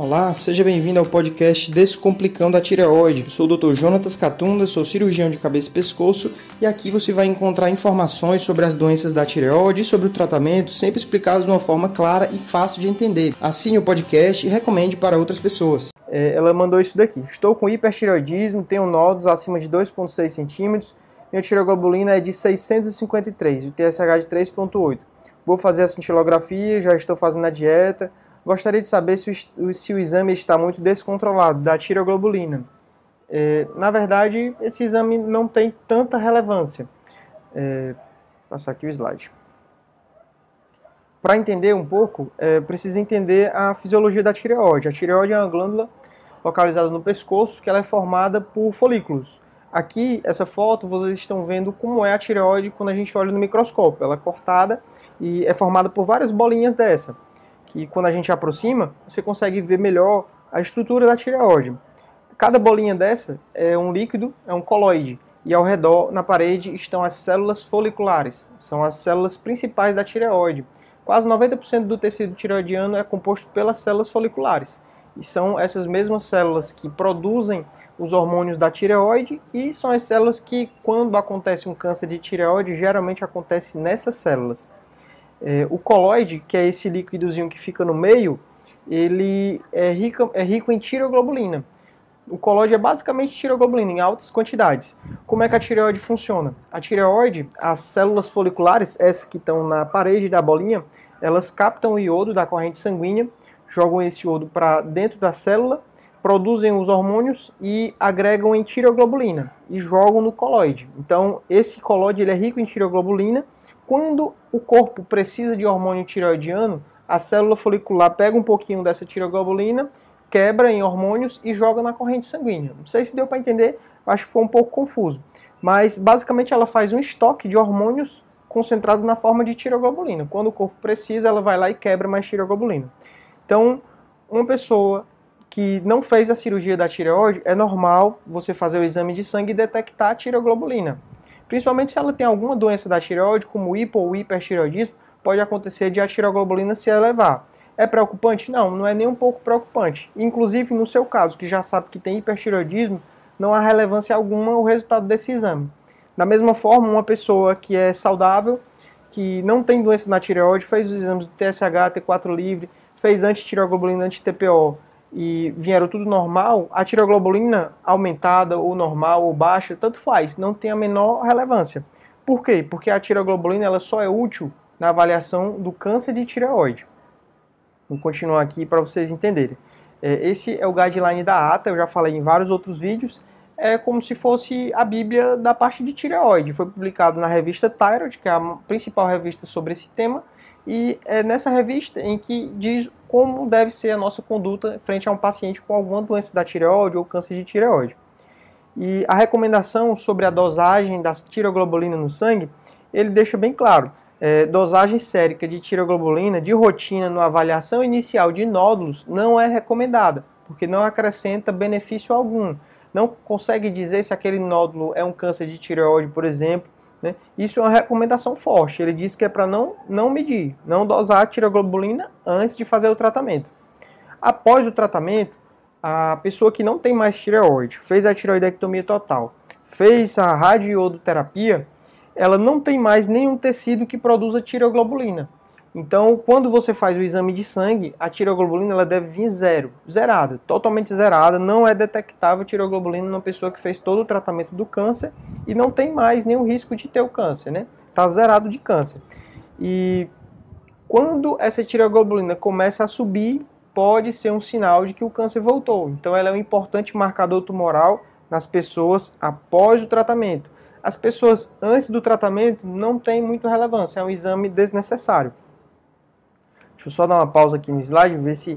Olá, seja bem-vindo ao podcast Descomplicando a Tireoide. Eu sou o Dr. Jonatas Catunda, sou cirurgião de cabeça e pescoço e aqui você vai encontrar informações sobre as doenças da tireoide e sobre o tratamento, sempre explicados de uma forma clara e fácil de entender. Assine o podcast e recomende para outras pessoas. É, ela mandou isso daqui. Estou com hipertireoidismo, tenho nódulos acima de 2,6 centímetros, minha tireoglobulina é de 653 e o TSH de 3,8. Vou fazer a cintilografia, já estou fazendo a dieta Gostaria de saber se o, se o exame está muito descontrolado da tiroglobulina. É, na verdade, esse exame não tem tanta relevância. É, passar aqui o slide. Para entender um pouco, é, precisa entender a fisiologia da tireoide. A tireoide é uma glândula localizada no pescoço que ela é formada por folículos. Aqui, essa foto, vocês estão vendo como é a tireoide quando a gente olha no microscópio. Ela é cortada e é formada por várias bolinhas dessa que quando a gente aproxima, você consegue ver melhor a estrutura da tireoide. Cada bolinha dessa é um líquido, é um coloide, e ao redor, na parede, estão as células foliculares, são as células principais da tireoide. Quase 90% do tecido tireoidiano é composto pelas células foliculares, e são essas mesmas células que produzem os hormônios da tireoide e são as células que, quando acontece um câncer de tireoide, geralmente acontece nessas células. É, o coloide, que é esse líquidozinho que fica no meio, ele é rico, é rico em tiroglobulina. O coloide é basicamente tiroglobulina em altas quantidades. Como é que a tireoide funciona? A tireoide, as células foliculares, essas que estão na parede da bolinha, elas captam o iodo da corrente sanguínea, jogam esse iodo para dentro da célula, produzem os hormônios e agregam em tiroglobulina e jogam no coloide. Então, esse coloide ele é rico em tiroglobulina quando o corpo precisa de hormônio tireoidiano, a célula folicular pega um pouquinho dessa tiroglobulina, quebra em hormônios e joga na corrente sanguínea. Não sei se deu para entender, acho que foi um pouco confuso. Mas basicamente ela faz um estoque de hormônios concentrados na forma de tiroglobulina. Quando o corpo precisa, ela vai lá e quebra mais tiroglobulina. Então, uma pessoa que não fez a cirurgia da tireoide, é normal você fazer o exame de sangue e detectar a tiroglobulina. Principalmente se ela tem alguma doença da tireoide, como hipo ou hipertireoidismo, pode acontecer de a tiroglobulina se elevar. É preocupante? Não, não é nem um pouco preocupante. Inclusive, no seu caso, que já sabe que tem hipertireoidismo, não há relevância alguma o resultado desse exame. Da mesma forma, uma pessoa que é saudável, que não tem doença na tireoide, fez os exames do TSH, T4 livre, fez antitireoglobulina, anti-TPO, e vieram tudo normal, a tiroglobulina aumentada ou normal ou baixa, tanto faz, não tem a menor relevância. Por quê? Porque a tiroglobulina ela só é útil na avaliação do câncer de tireoide. Vou continuar aqui para vocês entenderem. É, esse é o guideline da ATA, eu já falei em vários outros vídeos. É como se fosse a Bíblia da parte de tireoide. Foi publicado na revista Thyroid, que é a principal revista sobre esse tema, e é nessa revista em que diz como deve ser a nossa conduta frente a um paciente com alguma doença da tireoide ou câncer de tireoide. E a recomendação sobre a dosagem da tiroglobulina no sangue, ele deixa bem claro. É, dosagem sérica de tiroglobulina de rotina na avaliação inicial de nódulos não é recomendada, porque não acrescenta benefício algum. Não consegue dizer se aquele nódulo é um câncer de tireoide, por exemplo, né? Isso é uma recomendação forte. Ele diz que é para não, não medir, não dosar a tiroglobulina antes de fazer o tratamento. Após o tratamento, a pessoa que não tem mais tireoide, fez a tiroidectomia total, fez a radioiodoterapia, ela não tem mais nenhum tecido que produza tiroglobulina. Então, quando você faz o exame de sangue, a tiroglobulina ela deve vir zero, zerada, totalmente zerada. Não é detectável tiroglobulina numa pessoa que fez todo o tratamento do câncer e não tem mais nenhum risco de ter o câncer, né? Está zerado de câncer. E quando essa tiroglobulina começa a subir, pode ser um sinal de que o câncer voltou. Então, ela é um importante marcador tumoral nas pessoas após o tratamento. As pessoas antes do tratamento não tem muita relevância, é um exame desnecessário. Deixa eu só dar uma pausa aqui no slide, ver se,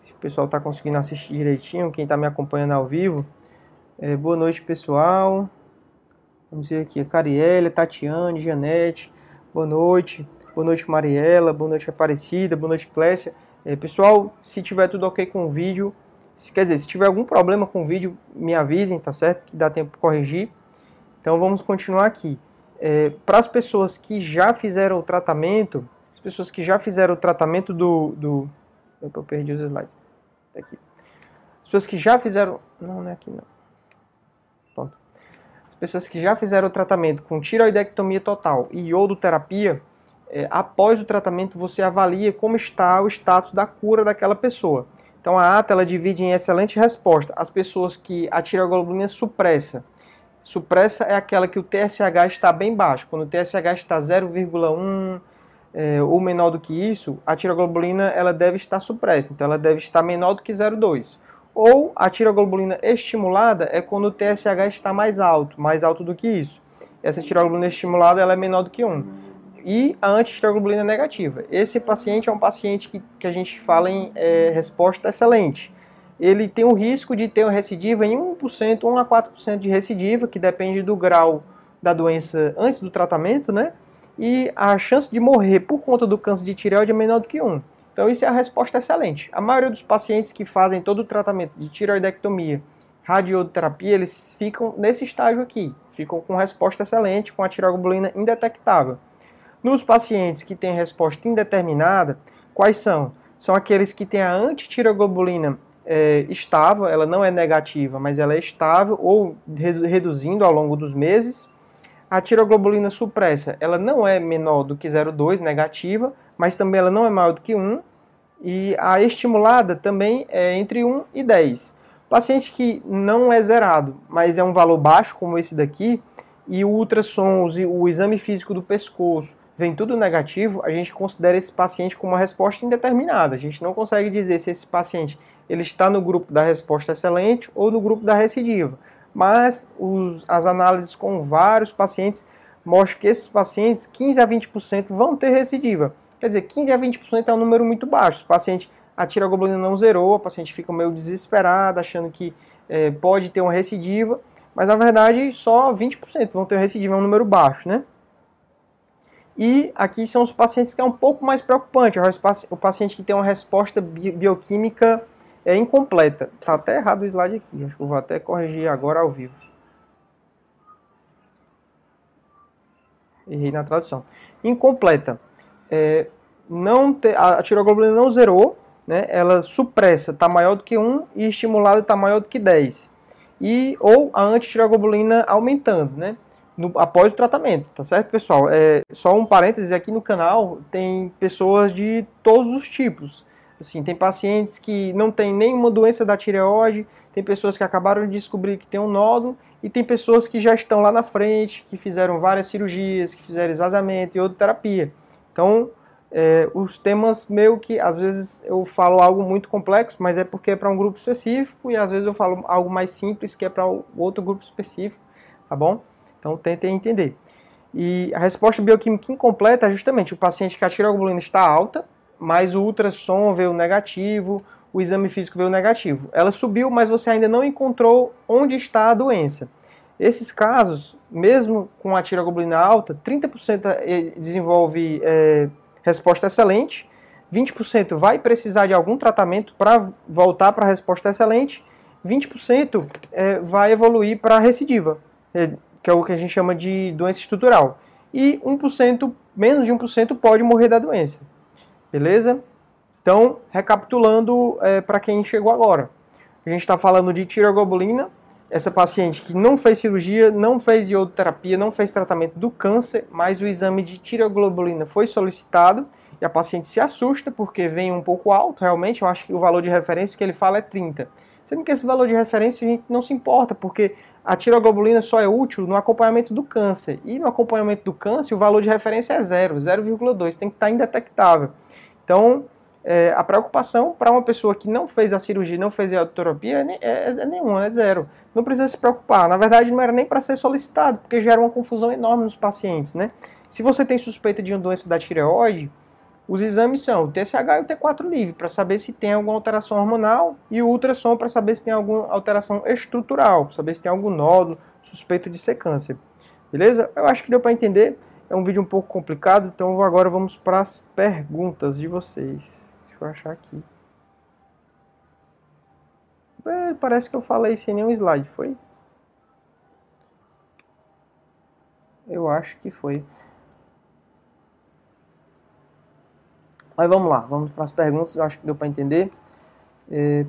se o pessoal está conseguindo assistir direitinho, quem está me acompanhando ao vivo. É, boa noite, pessoal. Vamos ver aqui, a Carielle, Tatiane, Janete, boa noite. Boa noite, Mariela, boa noite, Aparecida, boa noite, Clécia. É, pessoal, se tiver tudo ok com o vídeo, se, quer dizer, se tiver algum problema com o vídeo, me avisem, tá certo? Que dá tempo de corrigir. Então vamos continuar aqui. É, Para as pessoas que já fizeram o tratamento, pessoas que já fizeram o tratamento do. do eu perdi os slides. Tá aqui. As pessoas que já fizeram. Não, não é aqui não. Pronto. As pessoas que já fizeram o tratamento com tiroidectomia total e iodoterapia, é, após o tratamento você avalia como está o status da cura daquela pessoa. Então a ata ela divide em excelente resposta as pessoas que a tireoglobulina supressa. Supressa é aquela que o TSH está bem baixo. Quando o TSH está 0,1 é, ou menor do que isso, a tiroglobulina ela deve estar supressa. Então ela deve estar menor do que 0,2. Ou a tiroglobulina estimulada é quando o TSH está mais alto, mais alto do que isso. Essa tiroglobulina estimulada ela é menor do que 1 e a antitiroglobulina negativa. Esse paciente é um paciente que, que a gente fala em é, resposta excelente. Ele tem o risco de ter uma recidiva em 1%, 1 a 4% de recidiva, que depende do grau da doença antes do tratamento, né? E a chance de morrer por conta do câncer de tireoide é menor do que 1. Então isso é a resposta excelente. A maioria dos pacientes que fazem todo o tratamento de tireoidectomia, radioterapia, eles ficam nesse estágio aqui. Ficam com resposta excelente, com a tireoglobulina indetectável. Nos pacientes que têm resposta indeterminada, quais são? São aqueles que têm a antitiroglobulina é, estável, ela não é negativa, mas ela é estável ou reduzindo ao longo dos meses. A tiroglobulina supressa, ela não é menor do que 0,2 negativa, mas também ela não é maior do que 1. E a estimulada também é entre 1 e 10. Paciente que não é zerado, mas é um valor baixo, como esse daqui, e o ultrassom, o exame físico do pescoço, vem tudo negativo, a gente considera esse paciente como uma resposta indeterminada. A gente não consegue dizer se esse paciente ele está no grupo da resposta excelente ou no grupo da recidiva. Mas os, as análises com vários pacientes mostram que esses pacientes, 15 a 20% vão ter recidiva. Quer dizer, 15 a 20% é um número muito baixo. O paciente, a tiroglobulina não zerou, o paciente fica meio desesperado, achando que é, pode ter uma recidiva, mas na verdade só 20% vão ter recidiva, é um número baixo, né? E aqui são os pacientes que é um pouco mais preocupante, o paciente que tem uma resposta bioquímica é incompleta. Tá até errado o slide aqui, acho que eu vou até corrigir agora ao vivo. Errei na tradução. Incompleta. É, não te, a tiroglobulina não zerou, né? ela supressa, está maior do que 1 e estimulada está maior do que 10. E, ou a antitiroglobulina aumentando, né? no, após o tratamento, tá certo, pessoal? É, só um parêntese, aqui no canal tem pessoas de todos os tipos. Assim, tem pacientes que não têm nenhuma doença da tireoide, tem pessoas que acabaram de descobrir que tem um nódulo, e tem pessoas que já estão lá na frente, que fizeram várias cirurgias, que fizeram esvaziamento e outra terapia. Então, é, os temas meio que, às vezes eu falo algo muito complexo, mas é porque é para um grupo específico, e às vezes eu falo algo mais simples, que é para outro grupo específico, tá bom? Então tentem entender. E a resposta bioquímica incompleta é justamente o paciente que a tiroglobulina está alta, mas o ultrassom veio negativo, o exame físico veio negativo. Ela subiu, mas você ainda não encontrou onde está a doença. Esses casos, mesmo com a tiroglobulina alta, 30% eh, desenvolve é, resposta excelente, 20% vai precisar de algum tratamento para voltar para a resposta excelente, 20% é, vai evoluir para recidiva que é o que a gente chama de doença estrutural. E 1%, menos de 1% pode morrer da doença. Beleza? Então, recapitulando é, para quem chegou agora. A gente está falando de tiroglobulina, essa paciente que não fez cirurgia, não fez iodoterapia, não fez tratamento do câncer, mas o exame de tiroglobulina foi solicitado e a paciente se assusta porque vem um pouco alto, realmente, eu acho que o valor de referência que ele fala é 30. Sendo que esse valor de referência a gente não se importa, porque a tiroglobulina só é útil no acompanhamento do câncer. E no acompanhamento do câncer, o valor de referência é zero, 0,2, tem que estar indetectável. Então, é, a preocupação para uma pessoa que não fez a cirurgia, não fez a autoterapia, é, é, é nenhuma, é zero. Não precisa se preocupar. Na verdade, não era nem para ser solicitado, porque gera uma confusão enorme nos pacientes. Né? Se você tem suspeita de uma doença da tireoide, os exames são o TSH e o T4 livre, para saber se tem alguma alteração hormonal, e o ultrassom para saber se tem alguma alteração estrutural, para saber se tem algum nódulo suspeito de ser câncer. Beleza? Eu acho que deu para entender. É um vídeo um pouco complicado, então agora vamos para as perguntas de vocês. Deixa eu achar aqui. É, parece que eu falei sem nenhum slide, foi? Eu acho que foi. Mas vamos lá, vamos para as perguntas, eu acho que deu para entender. É,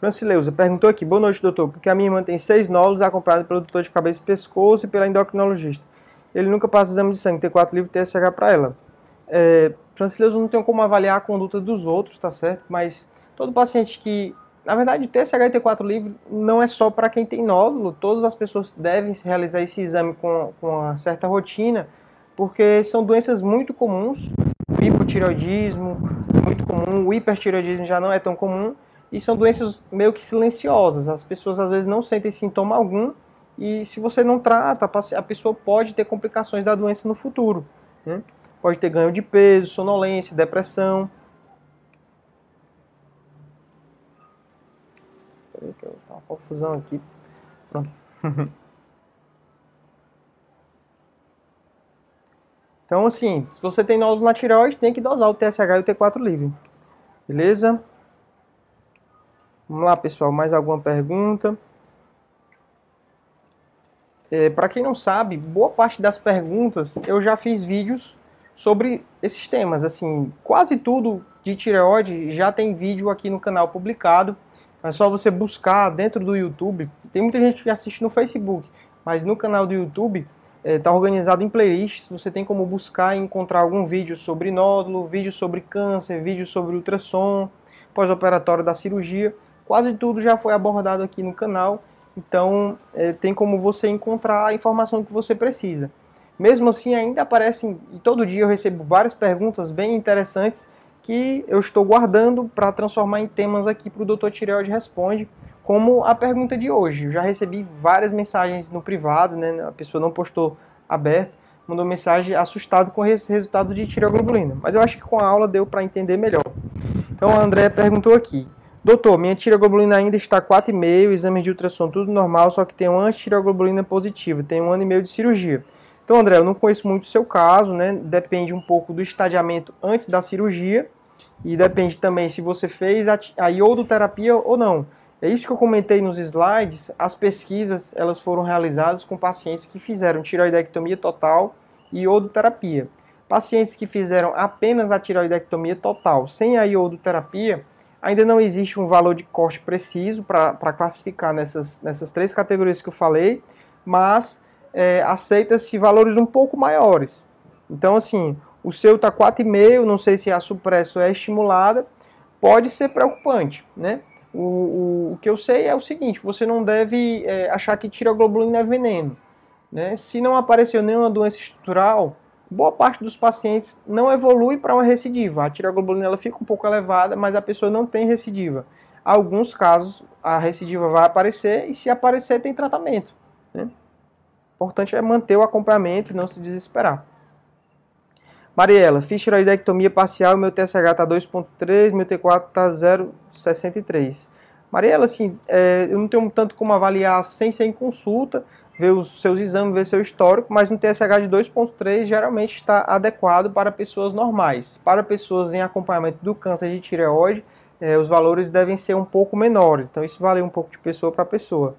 Francileuza perguntou aqui, boa noite, doutor, porque a minha irmã tem seis nódulos acompanhada pelo doutor de cabeça e pescoço e pela endocrinologista. Ele nunca passa exame de sangue, tem quatro livros TSH para ela. É, Francileuza não tem como avaliar a conduta dos outros, tá certo? Mas todo paciente que na verdade, TSH e T4 livre não é só para quem tem nódulo, todas as pessoas devem realizar esse exame com, com uma certa rotina, porque são doenças muito comuns, o hipotireoidismo muito comum, o hipertireoidismo já não é tão comum, e são doenças meio que silenciosas, as pessoas às vezes não sentem sintoma algum, e se você não trata, a pessoa pode ter complicações da doença no futuro. Né? Pode ter ganho de peso, sonolência, depressão, Peraí que eu tá uma confusão aqui. Pronto. então, assim, se você tem nódulo na tireoide, tem que dosar o TSH e o T4 livre. Beleza? Vamos lá, pessoal. Mais alguma pergunta? É, Para quem não sabe, boa parte das perguntas eu já fiz vídeos sobre esses temas. Assim, quase tudo de tireoide já tem vídeo aqui no canal publicado. É só você buscar dentro do YouTube. Tem muita gente que assiste no Facebook, mas no canal do YouTube está é, organizado em playlists. Você tem como buscar e encontrar algum vídeo sobre nódulo, vídeo sobre câncer, vídeo sobre ultrassom, pós-operatório da cirurgia. Quase tudo já foi abordado aqui no canal. Então é, tem como você encontrar a informação que você precisa. Mesmo assim, ainda aparecem, e todo dia eu recebo várias perguntas bem interessantes que eu estou guardando para transformar em temas aqui para o Dr. Tireoide Responde, como a pergunta de hoje. Eu já recebi várias mensagens no privado, né? a pessoa não postou aberto, mandou mensagem assustado com esse resultado de tireoglobulina. Mas eu acho que com a aula deu para entender melhor. Então a André perguntou aqui. Doutor, minha tireoglobulina ainda está 4,5, exames de ultrassom tudo normal, só que tem uma antitireoglobulina positiva, tem um ano e meio de cirurgia. Então, André, eu não conheço muito o seu caso, né? Depende um pouco do estadiamento antes da cirurgia e depende também se você fez a, a iodoterapia ou não. É isso que eu comentei nos slides. As pesquisas elas foram realizadas com pacientes que fizeram tiroidectomia total e iodoterapia. Pacientes que fizeram apenas a tiroidectomia total sem a iodoterapia, ainda não existe um valor de corte preciso para classificar nessas, nessas três categorias que eu falei, mas é, aceita-se valores um pouco maiores. Então, assim, o seu está 4,5, não sei se a supresso é estimulada, pode ser preocupante, né? O, o, o, que eu sei é o seguinte, você não deve é, achar que tiroglobulina é veneno. Né? Se não apareceu nenhuma doença estrutural, boa parte dos pacientes não evolui para uma recidiva. A tiroglobulina ela fica um pouco elevada, mas a pessoa não tem recidiva. Alguns casos, a recidiva vai aparecer e se aparecer, tem tratamento. Né? importante é manter o acompanhamento e não se desesperar. Mariela, fiz tiroidectomia parcial, meu TSH está 2.3, meu T4 está 0.63. Mariela, assim, é, eu não tenho tanto como avaliar sem ser em consulta, ver os seus exames, ver seu histórico, mas um TSH de 2.3 geralmente está adequado para pessoas normais. Para pessoas em acompanhamento do câncer de tireoide, é, os valores devem ser um pouco menores, então isso varia um pouco de pessoa para pessoa.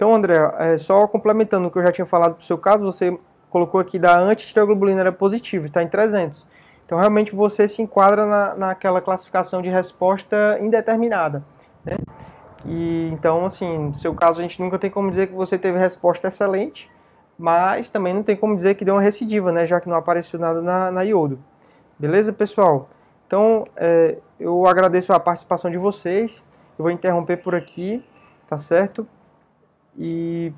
Então, André, é, só complementando o que eu já tinha falado para o seu caso, você colocou aqui da antitireoglobulina era positivo, está em 300. Então, realmente, você se enquadra na, naquela classificação de resposta indeterminada. Né? E, então, assim, no seu caso, a gente nunca tem como dizer que você teve resposta excelente, mas também não tem como dizer que deu uma recidiva, né? já que não apareceu nada na, na iodo. Beleza, pessoal? Então, é, eu agradeço a participação de vocês. Eu vou interromper por aqui, tá certo? E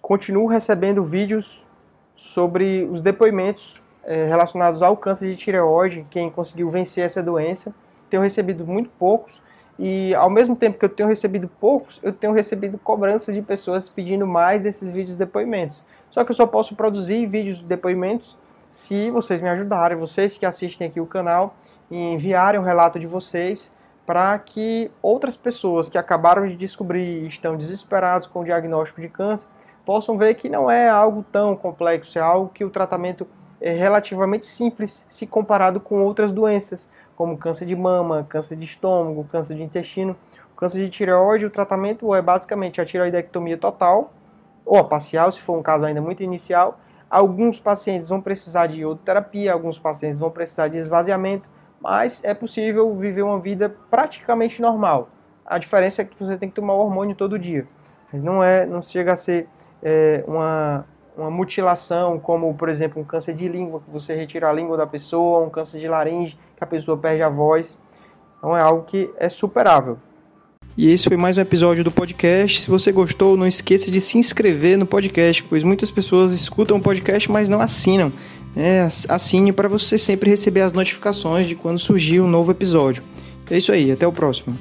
continuo recebendo vídeos sobre os depoimentos é, relacionados ao câncer de tireoide, quem conseguiu vencer essa doença. Tenho recebido muito poucos e ao mesmo tempo que eu tenho recebido poucos, eu tenho recebido cobrança de pessoas pedindo mais desses vídeos de depoimentos. Só que eu só posso produzir vídeos de depoimentos se vocês me ajudarem, vocês que assistem aqui o canal, enviarem o relato de vocês para que outras pessoas que acabaram de descobrir e estão desesperados com o diagnóstico de câncer possam ver que não é algo tão complexo, é algo que o tratamento é relativamente simples se comparado com outras doenças, como câncer de mama, câncer de estômago, câncer de intestino. O câncer de tireoide, o tratamento é basicamente a tireoidectomia total ou a parcial, se for um caso ainda muito inicial. Alguns pacientes vão precisar de iodoterapia, alguns pacientes vão precisar de esvaziamento, mas é possível viver uma vida praticamente normal. A diferença é que você tem que tomar hormônio todo dia, mas não é, não chega a ser é, uma, uma mutilação, como por exemplo um câncer de língua, que você retira a língua da pessoa, um câncer de laringe, que a pessoa perde a voz. Então é algo que é superável. E esse foi mais um episódio do podcast. Se você gostou, não esqueça de se inscrever no podcast, pois muitas pessoas escutam o podcast, mas não assinam. É, assine para você sempre receber as notificações de quando surgir um novo episódio. É isso aí, até o próximo.